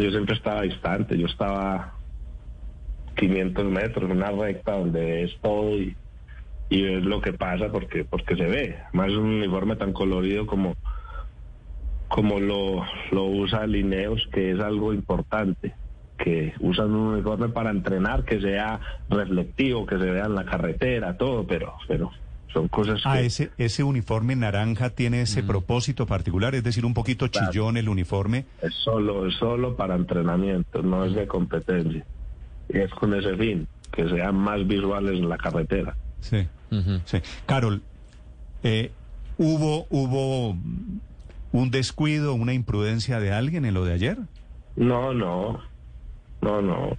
Yo siempre estaba distante. Yo estaba 500 metros, una recta donde es todo y, y es lo que pasa porque porque se ve. Más un uniforme tan colorido como como lo, lo usa Lineos, que es algo importante, que usan un uniforme para entrenar, que sea reflectivo, que se vea en la carretera, todo, pero, pero son cosas Ah, que... ese, ese uniforme naranja tiene ese propósito particular, es decir, un poquito Claro. chillón el uniforme. Es solo, es solo para entrenamiento, no es de competencia. Y es con ese fin, que sean más visuales en la carretera. Sí. sí. Carol, eh, ¿hubo, ¿hubo un descuido, una imprudencia de alguien en lo de ayer? No, no, no, no.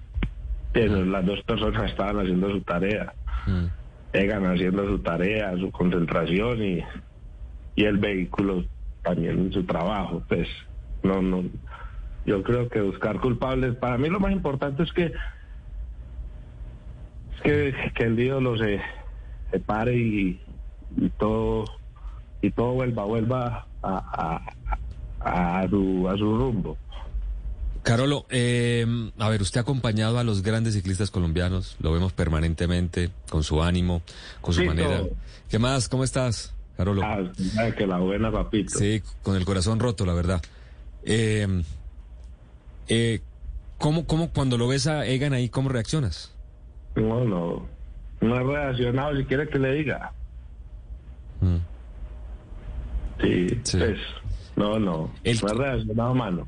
Pero las dos personas estaban haciendo su tarea. Egan haciendo su tarea, su concentración y, y el vehículo también en su trabajo. Pues no, no. Yo creo que buscar culpables, para mí lo más importante es que es que, que el ídolo se, se pare y, y todo y todo vuelva, vuelva a, a, a su, a su rumbo. Carolo, eh, a ver, usted ha acompañado a los grandes ciclistas colombianos, lo vemos permanentemente, con su ánimo, con su manera. ¿Qué más? ¿Cómo estás, Carolo? Ah, que la buena, papito. Sí, con el corazón roto, la verdad. Eh, eh, ¿cómo, ¿Cómo cuando lo ves a Egan ahí, cómo reaccionas? No, no. No he reaccionado si quiere que le diga. Mm. Sí, Sí. pues, no, no. El- No he reaccionado, mano.